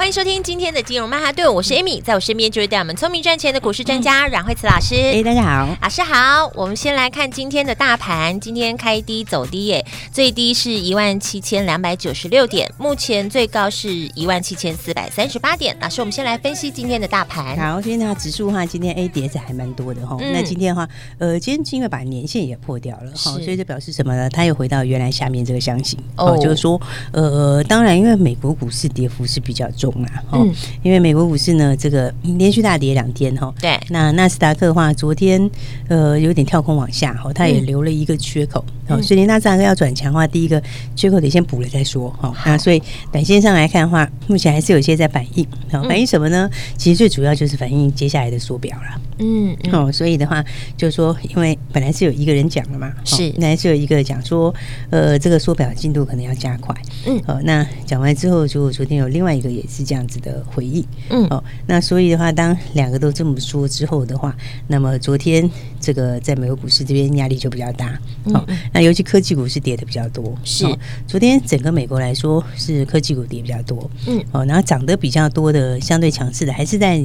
欢迎收听今天的金融曼哈顿，我是 Amy，在我身边就是带我们聪明赚钱的股市专家阮慧慈老师。哎，大家好，老师好。我们先来看今天的大盘，今天开低走低，耶，最低是一万七千两百九十六点，目前最高是一万七千四百三十八点。老师，我们先来分析今天的大盘。好，今天的话指数的话，今天 A 跌子还蛮多的哈。嗯、那今天的话，呃，今天因为把年线也破掉了，好，所以就表示什么呢？它又回到原来下面这个箱型哦，就是说，呃，当然因为美国股市跌幅是比较重啊，嗯。因为美国股市呢，这个连续大跌两天哈，对，那纳斯达克的话，昨天呃有点跳空往下哈，它也留了一个缺口，嗯、所以纳斯达克要转强的话，第一个缺口得先补了再说哈。那所以短线上来看的话，目前还是有一些在反应，反应什么呢？其实最主要就是反映接下来的缩表了。嗯，哦，所以的话就是说，因为本来是有一个人讲了嘛，是，本来是有一个讲说，呃，这个缩表进度可能要加快。嗯，哦，那讲完之后，就昨天有另外一个也是这样子的回应。嗯，哦，那所以的话，当两个都这么说之后的话，那么昨天这个在美国股市这边压力就比较大。哦，那尤其科技股是跌的比较多。是，昨天整个美国来说是科技股跌比较多。嗯，哦，然后涨得比较多的相对强势的还是在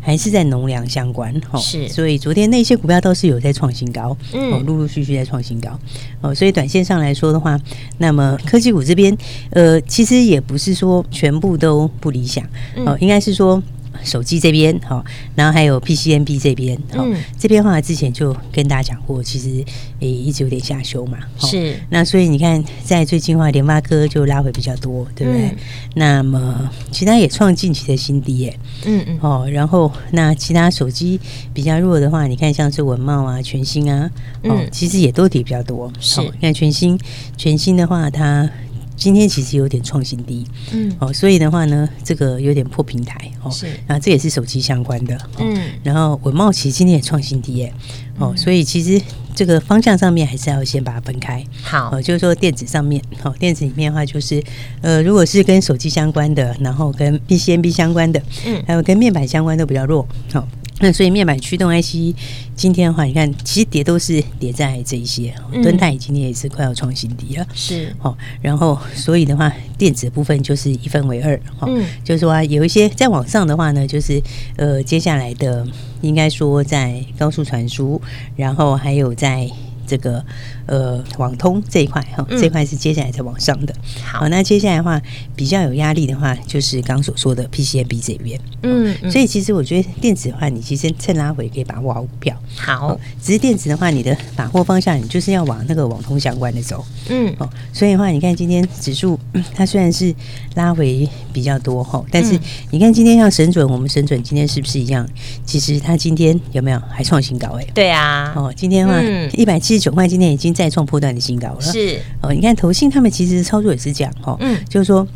还是在农粮相关。哦是，所以昨天那些股票都是有在创新高，嗯，陆陆续续在创新高，哦，所以短线上来说的话，那么科技股这边，呃，其实也不是说全部都不理想，哦，应该是说。手机这边好，然后还有 PCNB 这边，嗯，这边的话之前就跟大家讲过，其实也一直有点下修嘛，是。那所以你看，在最近的话，联发科就拉回比较多，对不对？嗯、那么其他也创近期的新低耶，嗯嗯。哦，然后那其他手机比较弱的话，你看像是文茂啊、全新啊，哦，嗯、其实也都跌比较多。是，你看全新，全新的话它。今天其实有点创新低，嗯，哦，所以的话呢，这个有点破平台，哦，是，然后这也是手机相关的，嗯，然后稳懋其实今天也创新低耶，哦，所以其实这个方向上面还是要先把它分开，好，哦，就是说电子上面，哦，电子里面的话就是，呃，如果是跟手机相关的，然后跟 B C N B 相关的，嗯，还有跟面板相关都比较弱，好。那所以面板驱动 IC 今天的话，你看其实跌都是跌在这一些，敦泰今天也是快要创新低了，是哦。然后所以的话，电子部分就是一分为二，哈，就是说啊有一些在网上的话呢，就是呃接下来的应该说在高速传输，然后还有在。这个呃，网通这一块哈，这块是接下来在往上的。好，那接下来的话比较有压力的话，就是刚所说的 PCNB 这边。嗯，所以其实我觉得电子的话，你其实趁拉回可以把握好股票。好，只是电子的话，你的把握方向，你就是要往那个网通相关的走。嗯，哦，所以的话，你看今天指数它虽然是拉回比较多哈，但是你看今天像神准，我们神准今天是不是一样？其实它今天有没有还创新高？哎，对啊。哦，今天的话一百七。十九块，今天已经再创破断的新高了。是哦，你看投信他们其实操作也是这样哈，嗯，就是说。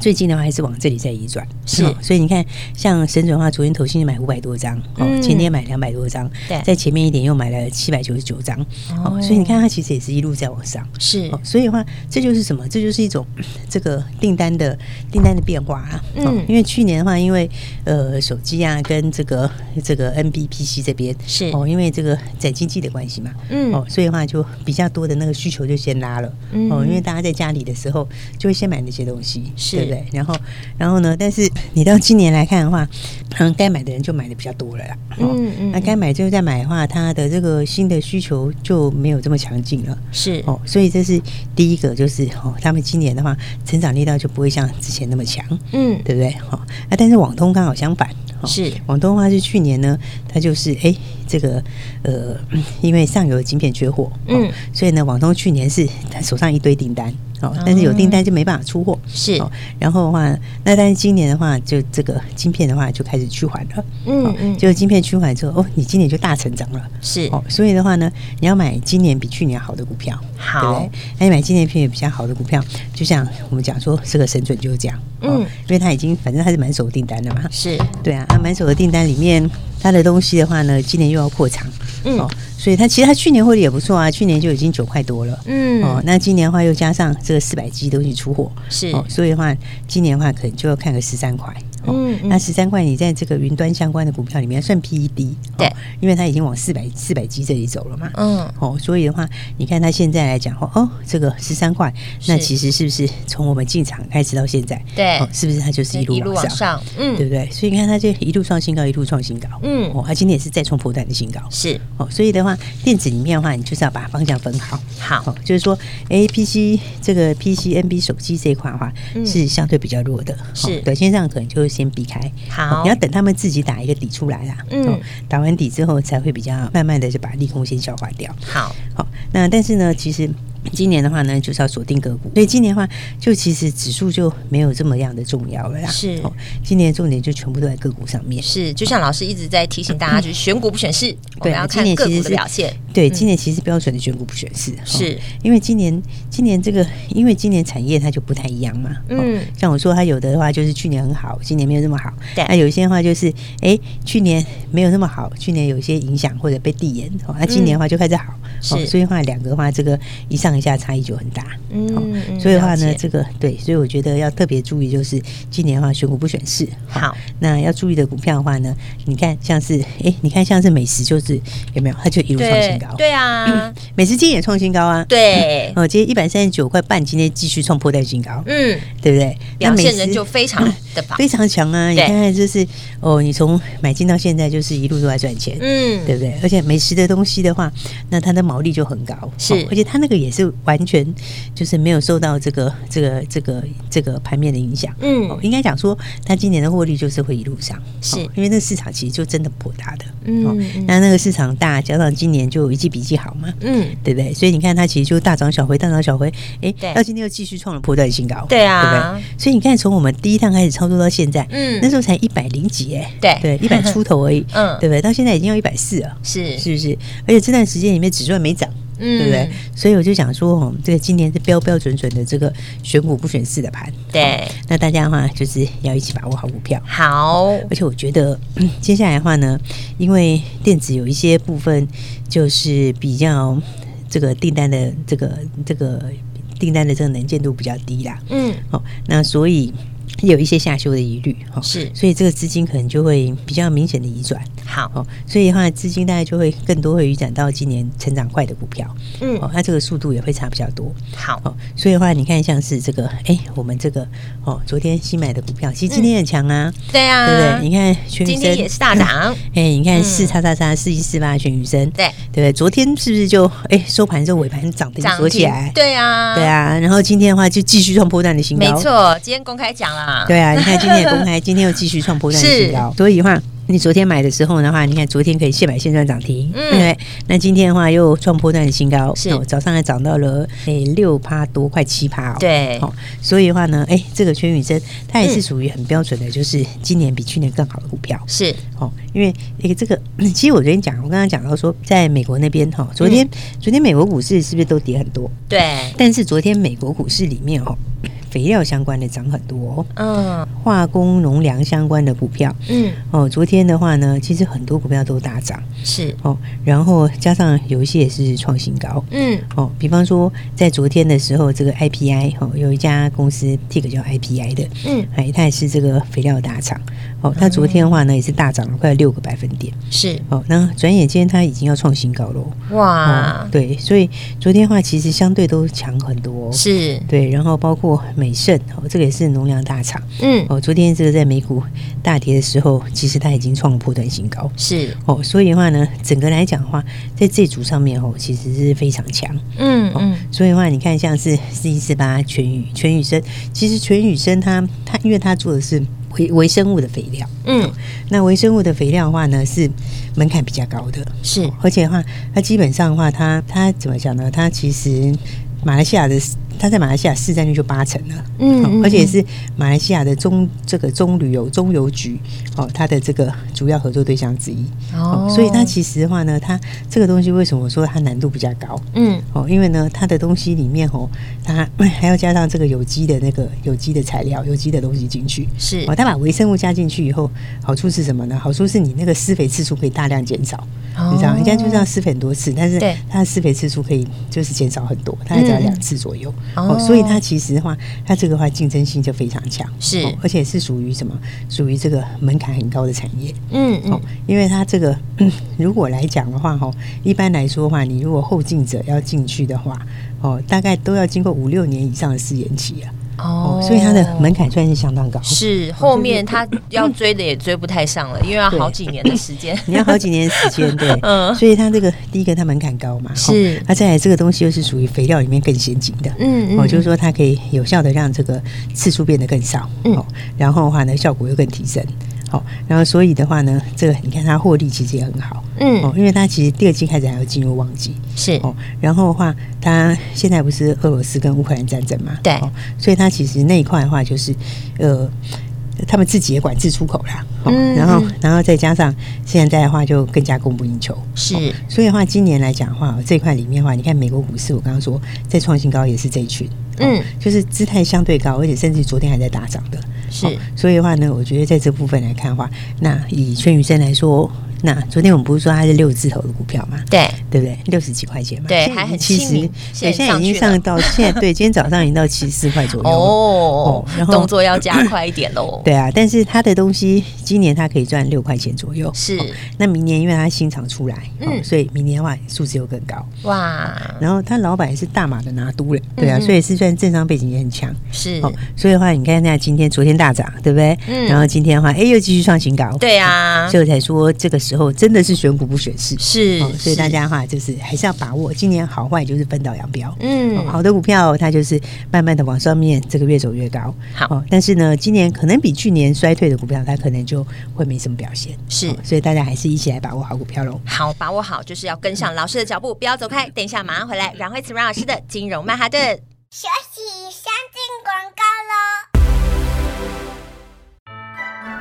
最近的话还是往这里在移转，是，所以你看，像神准的话，昨天投信买五百多张，哦，前天买两百多张，对，在前面一点又买了七百九十九张，哦，所以你看它其实也是一路在往上，是，所以的话，这就是什么？这就是一种 这个订单的订单的变化啊，嗯，因为去年的话，因为呃手机啊跟这个这个 NBPC 这边是。哦，因为这个在经济的关系嘛，嗯，哦，所以的话就比较多的那个需求就先拉了，嗯。哦，因为大家在家里的时候就会先买那些东西，是。对不对？然后，然后呢？但是你到今年来看的话，嗯，该买的人就买的比较多了啦。嗯嗯。那该买就再买的话，它的这个新的需求就没有这么强劲了。是哦，所以这是第一个，就是哦，他们今年的话，成长力道就不会像之前那么强。嗯，对不对？好，那但是网通刚好相反。是网通的话，是去年呢，它就是哎，这个呃，因为上游的晶片缺货，嗯，所以呢，网通去年是他手上一堆订单。哦，但是有订单就没办法出货，是、哦。然后的话，那但是今年的话，就这个晶片的话就开始趋缓了，嗯嗯，就晶片趋缓之后，哦，你今年就大成长了，是。哦，所以的话呢，你要买今年比去年好的股票，好，对，那你买今年比比较好的股票，就像我们讲说，这个神准就是这样，嗯，因为它已经反正它是满手订单的嘛，是。对啊，他满手的订单里面，他的东西的话呢，今年又要扩厂，嗯。哦所以它其实它去年获利也不错啊，去年就已经九块多了，嗯，哦，那今年的话又加上这个四百 G 东西出货，是，哦，所以的话，今年的话可能就要看个十三块。嗯，那十三块，你在这个云端相关的股票里面算 PE 低，对，因为它已经往四百四百 G 这里走了嘛，嗯，哦，所以的话，你看它现在来讲，哦，这个十三块，那其实是不是从我们进场开始到现在，对，是不是它就是一路往上，嗯，对不对？所以你看它就一路创新高，一路创新高，嗯，哦，它今天也是再创波段的新高，是，哦，所以的话，电子里面的话，你就是要把方向分好，好，就是说，A P C 这个 P C N B 手机这一块的话，是相对比较弱的，是，短线上可能就。先避开，好，你要等他们自己打一个底出来啦。嗯，打完底之后，才会比较慢慢的就把利空先消化掉。好，好，那但是呢，其实。今年的话呢，就是要锁定个股，所以今年的话，就其实指数就没有这么样的重要了啦。是，哦，今年的重点就全部都在个股上面。是，就像老师一直在提醒大家，就是选股不选市，对，要看个股的表现。对，今年其实标准的选股不选市，是因为今年今年这个，因为今年产业它就不太一样嘛。嗯，像我说，它有的话就是去年很好，今年没有那么好。对，那有一些的话就是，哎，去年没有那么好，去年有一些影响或者被递延，哦，那今年的话就开始好。是，所以的话两个的话，这个以上。上下差异就很大，嗯，所以的话呢，这个对，所以我觉得要特别注意，就是今年的话选股不选市。好，那要注意的股票的话呢，你看像是，哎，你看像是美食，就是有没有？它就一路创新高，对啊，美食今天也创新高啊，对，哦，今天一百三十九块半，今天继续创波段新高，嗯，对不对？表现人就非常的 棒非常强啊！你看看，就是哦，你从买进到现在，就是一路都在赚钱，嗯，对不对？而且美食的东西的话，那它的毛利就很高，是，而且它那个也是。就完全就是没有受到这个这个这个这个盘面的影响，嗯，应该讲说，它今年的获利就是会一路上，是。因为那个市场其实就真的颇大的，嗯，那那个市场大，加上今年就一季比一季好嘛，嗯，对不对？所以你看它其实就大涨小回，大涨小回，哎，到今天又继续创了破断新高，对啊，对不对？所以你看从我们第一趟开始操作到现在，嗯，那时候才一百零几，哎，对。对，一百出头而已，嗯，对不对？到现在已经要一百四了，是。是不是？而且这段时间里面指数还没涨。嗯，对不对？所以我就想说，哦，这个今年是标标准准的这个选股不选市的盘。对，那大家的话就是要一起把握好股票。好，而且我觉得接下来的话呢，因为电子有一些部分就是比较这个订单的这个这个订单的这个能见度比较低啦。嗯，好，那所以。有一些下修的疑虑，哈，是，所以这个资金可能就会比较明显的移转，好，哦，所以的话资金大概就会更多会移转到今年成长快的股票，嗯，哦，那这个速度也会差比较多，好，哦，所以的话你看像是这个，哎，我们这个，哦，昨天新买的股票，其实今天很强啊，对啊，对不对？你看全宇生也是大涨，哎，你看四叉叉叉四一四八全宇生，对，对不对？昨天是不是就哎收盘之后尾盘涨停锁起来？对啊，对啊，然后今天的话就继续创波段的新高，没错，今天公开讲了。对啊，你看今天也公开，今天又继续创波段新高，所以的话，你昨天买的时候的话，你看昨天可以现买现赚涨停，嗯，对，那今天的话又创波段的新高，是，早上还涨到了诶六趴多，快七趴哦，对，哦，所以的话呢，哎，这个全宇生它也是属于很标准的，就是今年比去年更好的股票，是，哦，因为诶这个，其实我昨天讲，我刚刚讲到说，在美国那边哈，昨天昨天美国股市是不是都跌很多？对，但是昨天美国股市里面哦。肥料相关的涨很多，嗯，化工农粮相关的股票，嗯，哦，昨天的话呢，其实很多股票都大涨，是。哦，然后加上有一些也是创新高，嗯，哦，比方说在昨天的时候，这个 IPI 哦，有一家公司 TICK 叫 IPI 的，嗯，哎，它也是这个肥料大厂，哦，它昨天的话呢也是大涨了快六个百分点，是哦，那转眼间它已经要创新高了，哇，对，所以昨天的话其实相对都强很多，是对，然后包括。美盛哦，这个也是农粮大厂。嗯，哦，昨天这个在美股大跌的时候，其实它已经创了波段新高。是哦，所以的话呢，整个来讲的话，在这组上面哦，其实是非常强。嗯嗯，所以的话，你看像是四一四八全宇全宇生，其实全宇生它它，因为它做的是微微生物的肥料。嗯，那微生物的肥料的话呢，是门槛比较高的。是，而且的话，它基本上的话，它它怎么讲呢？它其实马来西亚的。它在马来西亚市占率就八成了，嗯，嗯，而且是马来西亚的中这个中旅游中邮局哦，它的这个主要合作对象之一。哦，所以它其实的话呢，它这个东西为什么我说它难度比较高？嗯，哦，因为呢，它的东西里面哦，它 还要加上这个有机的那个有机的材料、有机的东西进去，是。哦，它把微生物加进去以后，好处是什么呢？好处是你那个施肥次数可以大量减少，哦、你知道，人家就是要施肥很多次，但是它的施肥次数可以就是减少很多，大概只要两次左右。嗯哦，所以它其实的话，它这个话竞争性就非常强，是，而且是属于什么？属于这个门槛很高的产业。嗯嗯，因为它这个，如果来讲的话，哈，一般来说的话，你如果后进者要进去的话，哦，大概都要经过五六年以上的试验期啊。哦，所以它的门槛算是相当高。是，后面他要追的也追不太上了，因为要好几年的时间。你要好几年的时间，对。嗯。所以它这个第一个，它门槛高嘛。是。那再来，这个东西又是属于肥料里面更先进的。嗯哦，就是说它可以有效的让这个次数变得更少。嗯。然后的话呢，效果又更提升。好，然后所以的话呢，这个你看它获利其实也很好。嗯。哦，因为它其实第二季开始还要进入旺季。是。哦，然后的话，它现在不是俄罗斯跟乌克兰战争嘛？对。所以它其实那一块的话，就是呃，他们自己也管制出口啦。嗯。然后，然后再加上现在的话，就更加供不应求。是。所以的话，今年来讲的话，这一块里面的话，你看美国股市，我刚刚说在创新高，也是这一群。嗯。就是姿态相对高，而且甚至昨天还在大涨的。是。所以的话呢，我觉得在这部分来看的话，那以全宇生来说。那昨天我们不是说它是六字头的股票吗？对，对不对？六十几块钱嘛，对，还很其实对，现在已经上到现在，对，今天早上已经到七十四块左右哦。然后动作要加快一点喽。对啊，但是它的东西今年它可以赚六块钱左右。是，那明年因为它新厂出来，嗯，所以明年的话数字又更高。哇，然后他老板也是大马的拿督了，对啊，所以是算政商背景也很强。是哦，所以的话，你看那今天昨天大涨，对不对？嗯，然后今天的话，哎，又继续创新高。对啊，所以我才说这个时候真的是选股不选市，是，所以大家的话就是还是要把握今年好坏就是分道扬镳。嗯，好的股票它就是慢慢的往上面，这个越走越高。好，但是呢，今年可能比去年衰退的股票，它可能就会没什么表现。是，所以大家还是一起来把握好股票喽。好，把握好就是要跟上老师的脚步，不要走开。等一下马上回来，阮慧慈阮老师的金融曼哈顿。学习先进广告喽。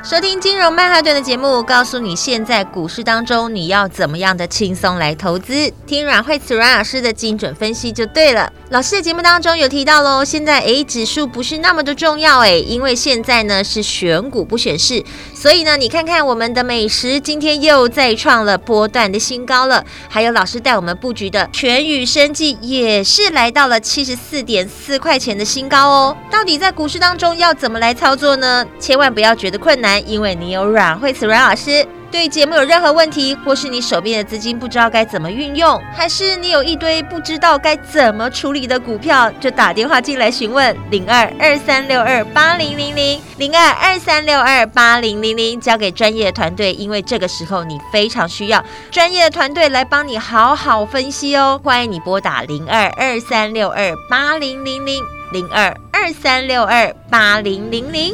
收听金融曼哈顿的节目，告诉你现在股市当中你要怎么样的轻松来投资。听阮慧慈阮老师的精准分析就对了。老师的节目当中有提到喽，现在 A 指数不是那么的重要诶，因为现在呢是选股不选市，所以呢你看看我们的美食今天又再创了波段的新高了，还有老师带我们布局的全宇生技也是来到了七十四点四块钱的新高哦。到底在股市当中要怎么来操作呢？千万不要觉得困难。因为你有阮蕙慈阮老师，对节目有任何问题，或是你手边的资金不知道该怎么运用，还是你有一堆不知道该怎么处理的股票，就打电话进来询问零二二三六二八零零零零二二三六二八零零零，交给专业的团队，因为这个时候你非常需要专业的团队来帮你好好分析哦。欢迎你拨打零二二三六二八零零零零二二三六二八零零零。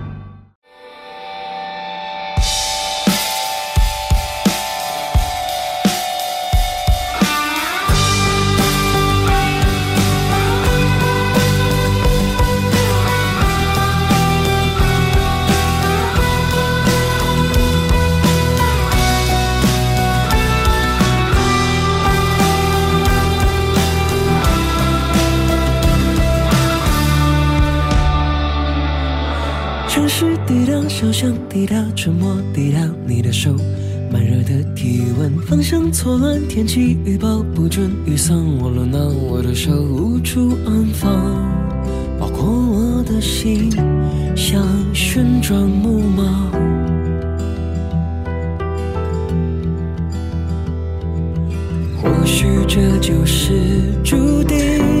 方向错乱，天气预报不准，雨伞忘了拿，我的手无处安放，包括我的心像旋转木马，或许这就是注定。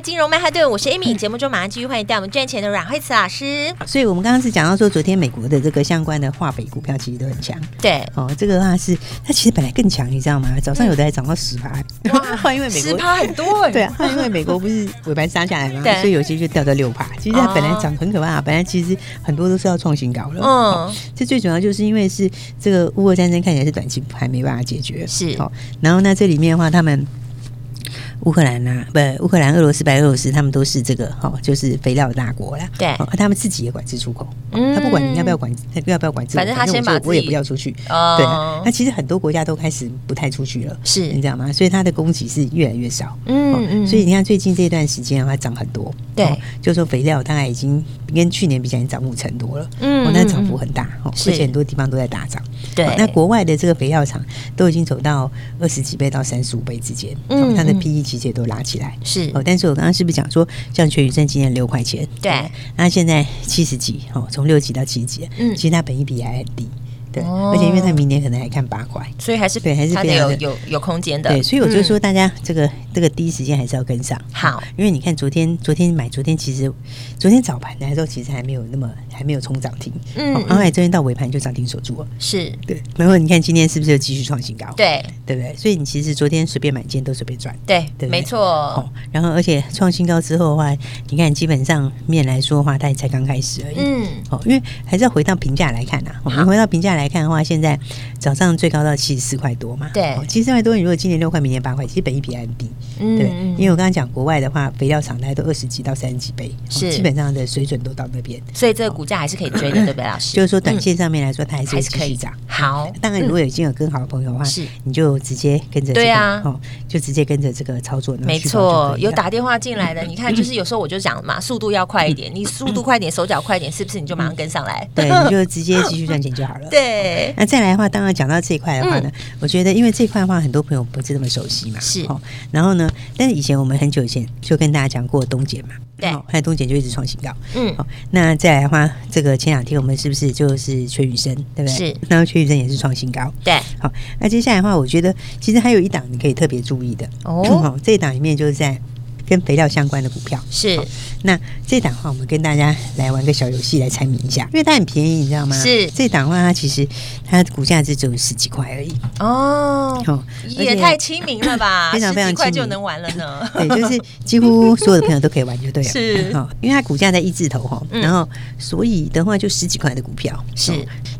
金融曼哈顿，我是 Amy。节目中马上继续欢迎带我们赚钱的阮慧慈老师。所以，我们刚刚是讲到说，昨天美国的这个相关的化肥股票其实都很强。对，哦，这个的话是它其实本来更强，你知道吗？早上有的还涨到十趴，哇，因为美国十趴很多。对啊，因为美国不是尾盘杀下来嘛，所以有些就掉到六趴。其实它本来涨很可怕，本来其实很多都是要创新高了。嗯，这最主要就是因为是这个乌俄战争看起来是短期还没办法解决。是哦，然后那这里面的话，他们。乌乌克兰啊，不，乌克兰、俄罗斯、白俄罗斯，他们都是这个哈、哦，就是肥料大国啦。对、哦，他们自己也管制出口，嗯、他不管你要不要管，他要不要管制，反正他先把我也不要出去。哦、对，那其实很多国家都开始不太出去了，是你知道吗？所以它的供给是越来越少。嗯嗯、哦，所以你看最近这段时间的话涨很多，对、哦，就说肥料大概已经跟去年比起来涨五成多了，嗯，哦，那涨幅很大，哦，而且很多地方都在大涨。对、哦，那国外的这个肥料厂都已经走到二十几倍到三十五倍之间，嗯，它的 PE 其实也都拉起来，是哦。但是我刚刚是不是讲说，像全宇正今年六块钱，对，那现在七十几，哦，从六几到七几，嗯，其实它本益比还很低。对，而且因为他明年可能还看八块，所以还是对，还是非常有有有空间的。对，所以我就说大家这个这个第一时间还是要跟上。好，因为你看昨天昨天买，昨天其实昨天早盘的时候其实还没有那么还没有冲涨停，嗯，然后昨天到尾盘就涨停锁住了。是对，然后你看今天是不是又继续创新高？对，对不对？所以你其实昨天随便买进都随便赚。对，对，没错。哦，然后而且创新高之后的话，你看基本上面来说的话，它也才刚开始而已。嗯，哦，因为还是要回到评价来看呐。我们回到评价来看的话，现在早上最高到七十四块多嘛？对，七十四块多。你如果今年六块，明年八块，其实本一比还很低。嗯，对，因为我刚刚讲国外的话，肥料厂大概都二十几到三十几倍，是基本上的水准都到那边，所以这个股价还是可以追的，对不对，老师？就是说，短线上面来说，它还是可以涨。好，当然如果已经有更好的朋友的话，是你就直接跟着对啊，哦，就直接跟着这个操作。没错，有打电话进来的，你看，就是有时候我就讲嘛，速度要快一点，你速度 快一点，手脚快一点，是不是你就马上跟上来？对，你就直接继续赚钱就好了。对。那再来的话，当然讲到这一块的话呢，嗯、我觉得因为这块的话，很多朋友不是那么熟悉嘛，是哦。然后呢，但是以前我们很久以前就跟大家讲过东碱嘛，对，还有东碱就一直创新高，嗯。好，那再来的话，这个前两天我们是不是就是崔宇生，对不对？是。然后全宇生也是创新高，对。好，那接下来的话，我觉得其实还有一档你可以特别注意的哦。这一档里面就是在。跟肥料相关的股票是，那这档的话，我们跟大家来玩个小游戏来猜谜一下，因为它很便宜，你知道吗？是这档的话，它其实它的股价是只有十几块而已哦，也太亲民了吧？非常非常快就能玩了呢。对，就是几乎所有的朋友都可以玩，就对了。是，哈，因为它股价在一字头哈，然后所以的话就十几块的股票是，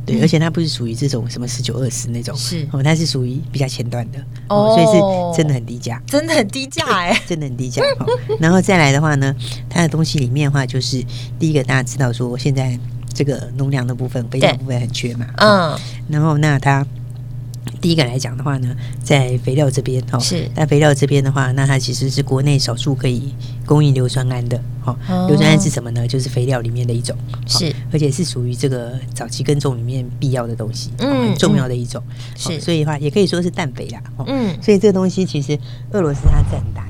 对，而且它不是属于这种什么十九二十那种，是哦，它是属于比较前端的哦，所以是真的很低价，真的很低价哎，真的很低价。然后再来的话呢，它的东西里面的话，就是第一个大家知道说，现在这个农粮的部分、肥料部分很缺嘛，嗯，然后那它第一个来讲的话呢，在肥料这边哦，是。在肥料这边的话，那它其实是国内少数可以供应硫酸铵的，哦，硫酸铵是什么呢？就是肥料里面的一种，是。而且是属于这个早期耕种里面必要的东西，嗯，很重要的一种，是。所以的话也可以说是氮肥啦，嗯，所以这个东西其实俄罗斯它占很大。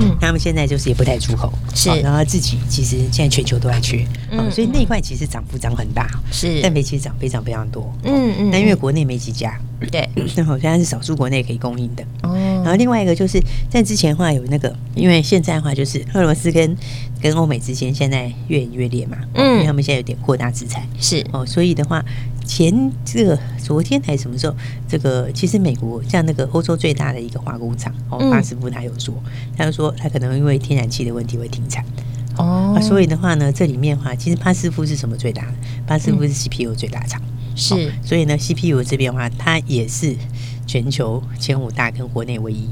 嗯，他们现在就是也不太出口，是，然后自己其实现在全球都在缺，嗯，所以那一块其实涨幅涨很大，是，但没其实涨非常非常多，嗯嗯，但因为国内没几家，对，然 后现在是少数国内可以供应的，哦，然后另外一个就是在之前的话有那个，因为现在的话就是俄罗斯跟跟欧美之间现在越演越烈嘛，嗯，因为他们现在有点扩大制裁，是，哦，所以的话。前这个昨天还是什么时候？这个其实美国像那个欧洲最大的一个化工厂哦，巴斯夫他有说，他就说他可能因为天然气的问题会停产哦，啊，所以的话呢，这里面的话其实巴斯夫是什么最大的？巴斯夫是 CPU 最大厂，是，哦，所以呢 CPU 这边的话，它也是全球前五大跟国内唯一，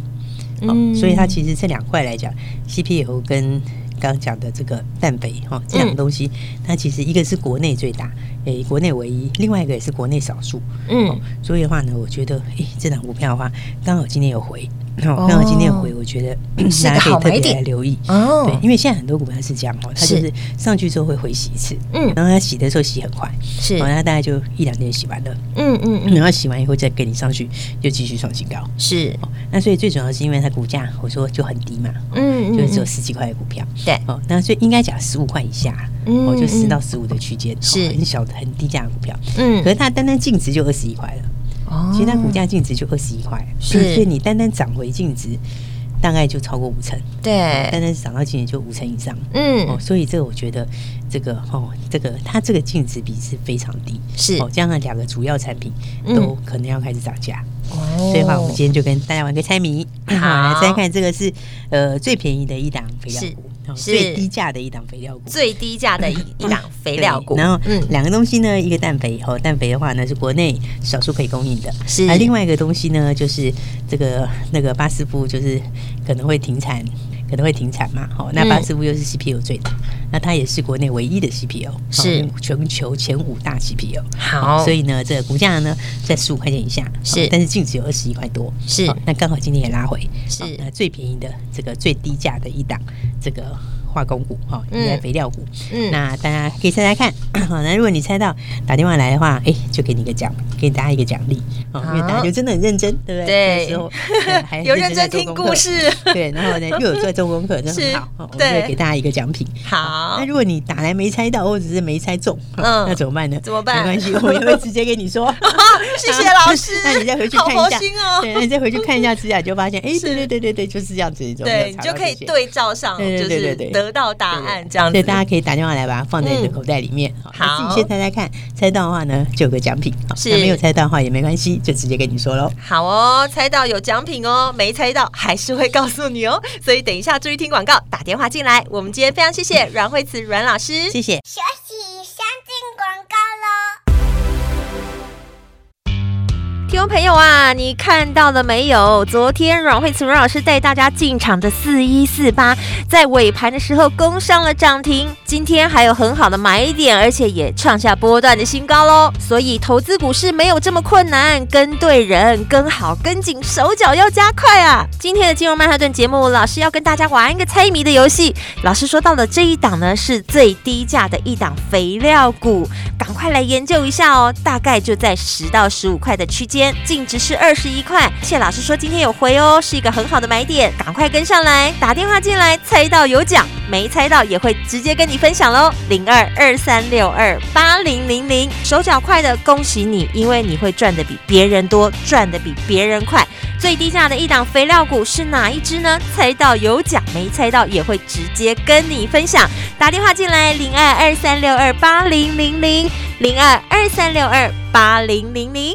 哦，所以它其实这两块来讲，CPU 跟刚刚讲的这个氮肥哈，这两个东西，它其实一个是国内最大。诶，国内唯一，另外一个也是国内少数，嗯、哦，所以的话呢，我觉得，诶，这档股票的话，刚好今天有回。刚好今天回，我觉得 大家可以特别来留意。哦。对，因为现在很多股票是这样哦，它就是上去之后会回洗一次，嗯，然后它洗的时候洗很快，是，然后大概就一两天洗完了，嗯嗯，然后洗完以后再给你上去，就继续创新高，是。那所以最主要是因为它股价，我说就很低嘛，嗯，就是只有十几块的股票，对，哦，那所以应该讲十五块以下，哦，就十到十五的区间，是。很小的很低价的股票，嗯，可是它单单净值就二十一块了。其实它股价净值就二十一块，是，所以你单单涨回净值，大概就超过五成，对，单单涨到今年就五成以上，嗯，哦，所以这个我觉得这个哦，这个它这个净值比是非常低，是。哦，加上两个主要产品都可能要开始涨价，哦，所以的话我们今天就跟大家玩个猜谜，好，来猜看这个是呃最便宜的一档肥料股。是最低价的一档肥料股，最低价的一一 档肥料股。然后，嗯，两个东西呢，一个氮肥，哦，氮肥的话呢是国内少数可以供应的，是。而另外一个东西呢，就是这个那个巴斯夫，就是可能会停产。可能会停产嘛？好，那巴斯夫又是 CPU 最大，嗯、那它也是国内唯一的 CPU，是全球前五大 CPU。好，所以呢，这个股价呢在十五块钱以下，是，但是净值有二十一块多，是。那刚好今天也拉回，是。那最便宜的这个最低价的一档，这个。化工股哈，应该肥料股。嗯，那大家可以猜猜看。好，那如果你猜到打电话来的话，哎，就给你一个奖，给大家一个奖励。哦，因为大家就真的很认真，对不对？对。有认真听故事。对，然后呢 又有在做功课，真的很好。我们会给大家一个奖品。好。那如果你打来没猜到，或者是没猜中，嗯，那怎么办呢？怎么办？没关系，我也会直接跟你说。谢谢老师。那你再回去看一下。哦。对，那你再回去看一下资料，就发现，哎，对对对对对，就是这样子。对，你就可以对照上，就是得到答案。这样，所以大家可以打电话来把它放在你的口袋里面。好，自己先猜猜看，猜到的话呢，就有个奖品。是，没有猜到的话也没关系，就直接跟你说喽。好哦，猜到有奖品哦，没猜到还是会告诉你哦。所以等一下注意听广告，打电话进来。我们今天非常谢谢阮慧慈阮老师，谢谢。学习先进广告听众朋友啊，你看到了没有？昨天阮慧慈阮老师带大家进场的四一四八，在尾盘的时候攻上了涨停。今天还有很好的买点，而且也创下波段的新高喽。所以投资股市没有这么困难，跟对人、跟好、跟紧，手脚要加快啊！今天的金融曼哈顿节目，老师要跟大家玩一个猜谜的游戏。老师说到的这一档呢，是最低价的一档肥料股，赶快来研究一下哦。大概就在十到十五块的区间。净值是二十一块，谢老师说今天有回哦，是一个很好的买点，赶快跟上来，打电话进来，猜到有奖，没猜到也会直接跟你分享喽，零二二三六二八零零零，手脚快的恭喜你，因为你会赚的比别人多，赚的比别人快，最低价的一档肥料股是哪一支呢？猜到有奖，没猜到也会直接跟你分享，打电话进来，零二二三六二八零零零，零二二三六二八零零零。